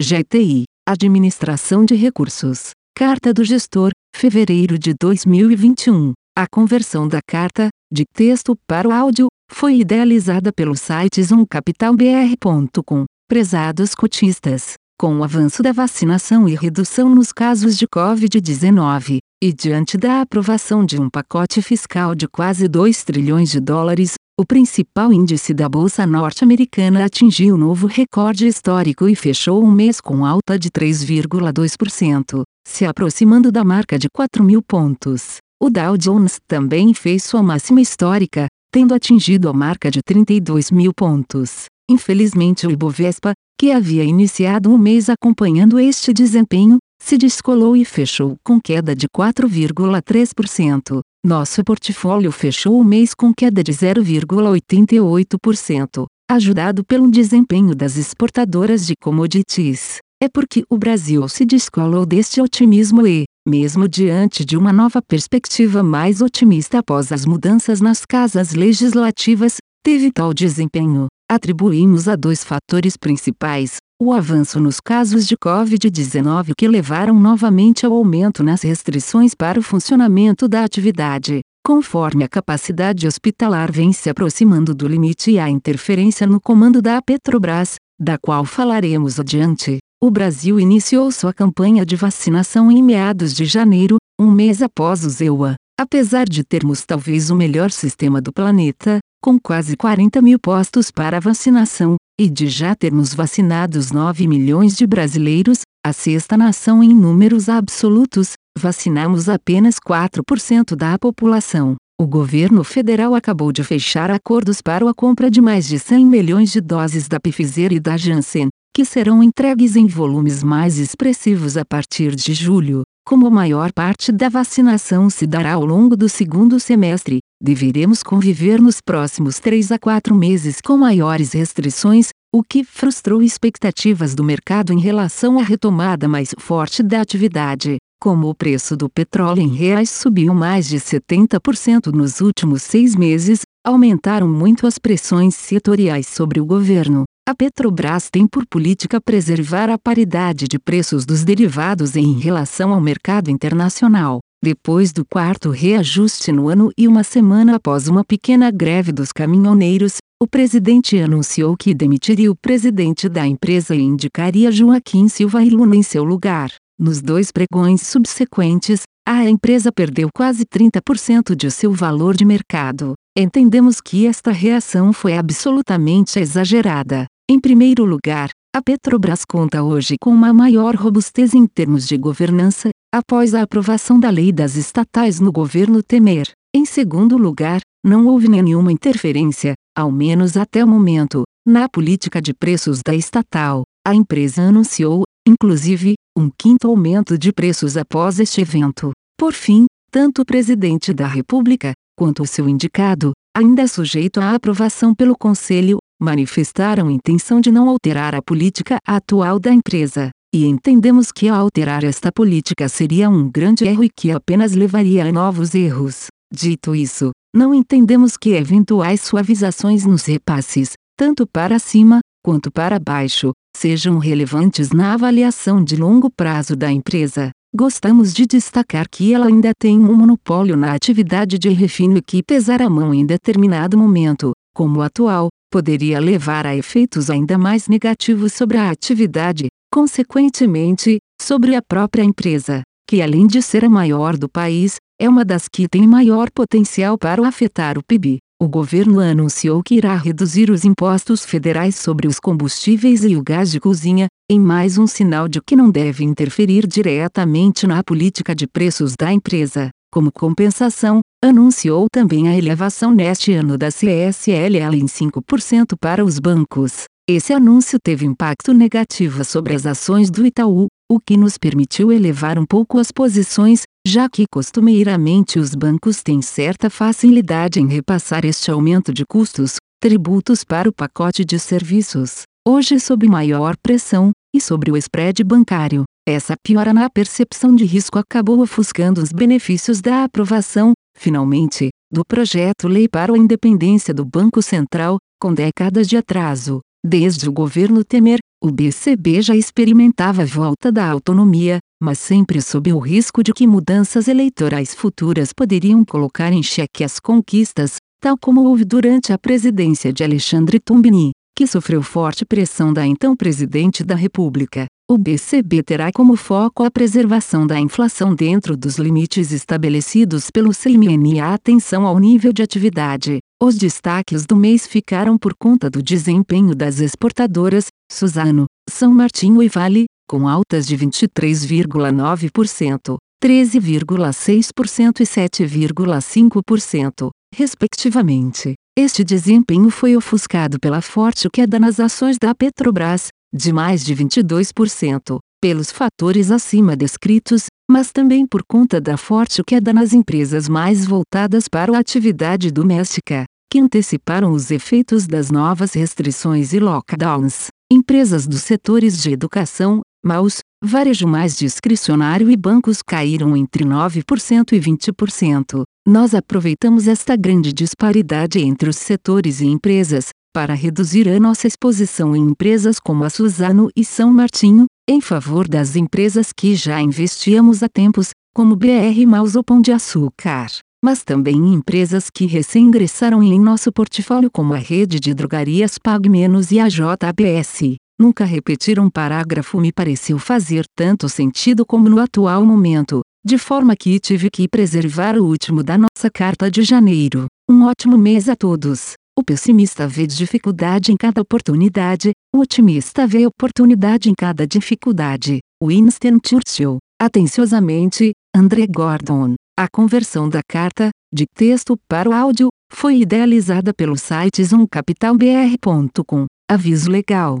GTI, Administração de Recursos. Carta do Gestor, fevereiro de 2021. A conversão da carta, de texto para o áudio, foi idealizada pelo site zoomcapitalbr.com. Prezados cotistas, com o avanço da vacinação e redução nos casos de Covid-19, e diante da aprovação de um pacote fiscal de quase 2 trilhões de dólares, o principal índice da Bolsa Norte-Americana atingiu novo recorde histórico e fechou um mês com alta de 3,2%, se aproximando da marca de 4 mil pontos. O Dow Jones também fez sua máxima histórica, tendo atingido a marca de 32 mil pontos. Infelizmente o Ibovespa, que havia iniciado o mês acompanhando este desempenho, se descolou e fechou com queda de 4,3%. Nosso portfólio fechou o mês com queda de 0,88%, ajudado pelo desempenho das exportadoras de commodities. É porque o Brasil se descolou deste otimismo e, mesmo diante de uma nova perspectiva mais otimista após as mudanças nas casas legislativas, teve tal desempenho. Atribuímos a dois fatores principais: o avanço nos casos de Covid-19 que levaram novamente ao aumento nas restrições para o funcionamento da atividade, conforme a capacidade hospitalar vem se aproximando do limite e a interferência no comando da Petrobras, da qual falaremos adiante. O Brasil iniciou sua campanha de vacinação em meados de janeiro, um mês após o ZEUA. Apesar de termos talvez o melhor sistema do planeta, com quase 40 mil postos para vacinação, e de já termos vacinados 9 milhões de brasileiros, a sexta nação em números absolutos, vacinamos apenas 4% da população. O governo federal acabou de fechar acordos para a compra de mais de 100 milhões de doses da Pfizer e da Janssen, que serão entregues em volumes mais expressivos a partir de julho. Como a maior parte da vacinação se dará ao longo do segundo semestre, deveremos conviver nos próximos 3 a 4 meses com maiores restrições, o que frustrou expectativas do mercado em relação à retomada mais forte da atividade. Como o preço do petróleo em reais subiu mais de 70% nos últimos seis meses, aumentaram muito as pressões setoriais sobre o governo. A Petrobras tem por política preservar a paridade de preços dos derivados em relação ao mercado internacional. Depois do quarto reajuste no ano e uma semana após uma pequena greve dos caminhoneiros, o presidente anunciou que demitiria o presidente da empresa e indicaria Joaquim Silva e Luna em seu lugar. Nos dois pregões subsequentes, a empresa perdeu quase 30% de seu valor de mercado. Entendemos que esta reação foi absolutamente exagerada. Em primeiro lugar, a Petrobras conta hoje com uma maior robustez em termos de governança, após a aprovação da lei das estatais no governo Temer. Em segundo lugar, não houve nenhuma interferência, ao menos até o momento, na política de preços da estatal. A empresa anunciou, inclusive, um quinto aumento de preços após este evento. Por fim, tanto o presidente da República, quanto o seu indicado, ainda sujeito à aprovação pelo Conselho, manifestaram intenção de não alterar a política atual da empresa, e entendemos que alterar esta política seria um grande erro e que apenas levaria a novos erros. Dito isso, não entendemos que eventuais suavizações nos repasses, tanto para cima, quanto para baixo, sejam relevantes na avaliação de longo prazo da empresa. Gostamos de destacar que ela ainda tem um monopólio na atividade de refino que pesar a mão em determinado momento, como o atual, poderia levar a efeitos ainda mais negativos sobre a atividade, consequentemente, sobre a própria empresa, que além de ser a maior do país, é uma das que tem maior potencial para afetar o PIB. O governo anunciou que irá reduzir os impostos federais sobre os combustíveis e o gás de cozinha, em mais um sinal de que não deve interferir diretamente na política de preços da empresa. Como compensação, anunciou também a elevação neste ano da CSLL em 5% para os bancos. Esse anúncio teve impacto negativo sobre as ações do Itaú, o que nos permitiu elevar um pouco as posições, já que costumeiramente os bancos têm certa facilidade em repassar este aumento de custos, tributos para o pacote de serviços. Hoje, sob maior pressão, e sobre o spread bancário, essa piora na percepção de risco acabou ofuscando os benefícios da aprovação, finalmente, do projeto Lei para a Independência do Banco Central, com décadas de atraso. Desde o governo Temer, O BCB já experimentava a volta da autonomia, mas sempre sob o risco de que mudanças eleitorais futuras poderiam colocar em xeque as conquistas, tal como houve durante a presidência de Alexandre Tombini, que sofreu forte pressão da então presidente da República. O BCB terá como foco a preservação da inflação dentro dos limites estabelecidos pelo CMN e a atenção ao nível de atividade. Os destaques do mês ficaram por conta do desempenho das exportadoras, Suzano, São Martinho e Vale, com altas de 23,9%, 13,6% e 7,5%, respectivamente. Este desempenho foi ofuscado pela forte queda nas ações da Petrobras, de mais de 22%, pelos fatores acima descritos, mas também por conta da forte queda nas empresas mais voltadas para a atividade doméstica, que anteciparam os efeitos das novas restrições e lockdowns. Empresas dos setores de educação, maus, varejo mais discricionário e bancos caíram entre 9% e 20%. Nós aproveitamos esta grande disparidade entre os setores e empresas, para reduzir a nossa exposição em empresas como a Suzano e São Martinho, em favor das empresas que já investíamos há tempos, como BR Maus ou Pão de Açúcar, mas também em empresas que recém-ingressaram em nosso portfólio como a rede de drogarias Pag Menos e a JBS. Nunca repetir um parágrafo me pareceu fazer tanto sentido como no atual momento, de forma que tive que preservar o último da nossa carta de janeiro. Um ótimo mês a todos. O pessimista vê dificuldade em cada oportunidade, o otimista vê oportunidade em cada dificuldade. Winston Churchill. Atenciosamente, André Gordon. A conversão da carta, de texto para o áudio, foi idealizada pelo site zoomcapitalbr.com. Aviso legal.